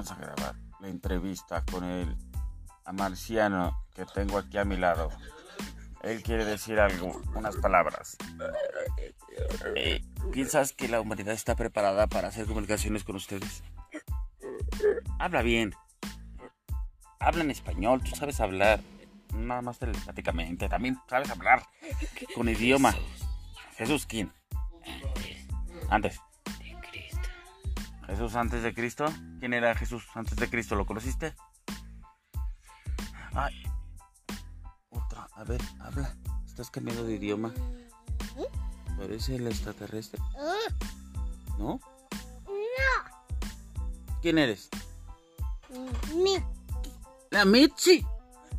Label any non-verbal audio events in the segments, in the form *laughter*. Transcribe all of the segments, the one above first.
vamos a grabar la entrevista con el marciano que tengo aquí a mi lado. Él quiere decir algo, unas palabras. Eh, ¿Piensas que la humanidad está preparada para hacer comunicaciones con ustedes? Habla bien. Habla en español, tú sabes hablar. Nada más telepáticamente. También sabes hablar *laughs* con idioma. Jesús, ¿quién? Antes. Jesús antes de Cristo. ¿Quién era Jesús antes de Cristo? ¿Lo conociste? Ay. Otra. A ver, habla. Estás cambiando de idioma. Parece el extraterrestre. ¿No? ¿Quién eres? Mi. La Mechi.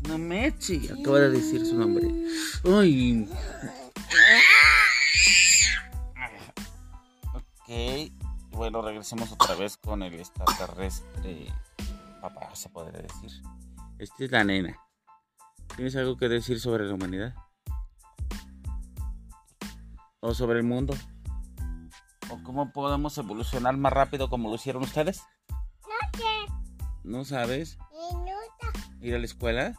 La. Acaba de decir su nombre. Ay. *laughs* Ok. Bueno, regresemos otra vez con el extraterrestre. Papá, se podría decir. Esta es la nena. ¿Tienes algo que decir sobre la humanidad? ¿O sobre el mundo? ¿O cómo podemos evolucionar más rápido como lo hicieron ustedes? No sé. ¿No sabes? ¿Ir a la escuela?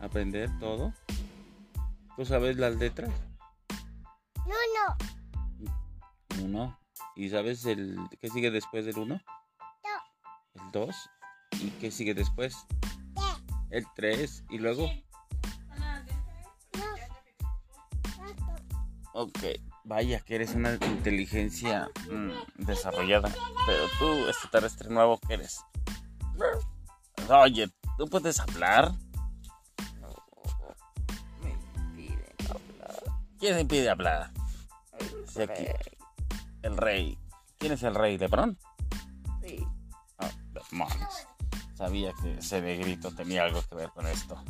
¿Aprender todo? ¿Tú sabes las letras? No, no. Uno. ¿Y sabes el qué sigue después del uno? El dos. ¿Y qué sigue después? El tres. ¿Y luego? Ok. Vaya que eres una inteligencia mm, desarrollada. Pero tú, extraterrestre nuevo, ¿qué eres? Oye, ¿tú puedes hablar? ¿Quién impide hablar? Sí, aquí. El rey. ¿Quién es el rey? ¿Lebron? Sí. Demonios. Sabía que ese negrito tenía algo que ver con esto.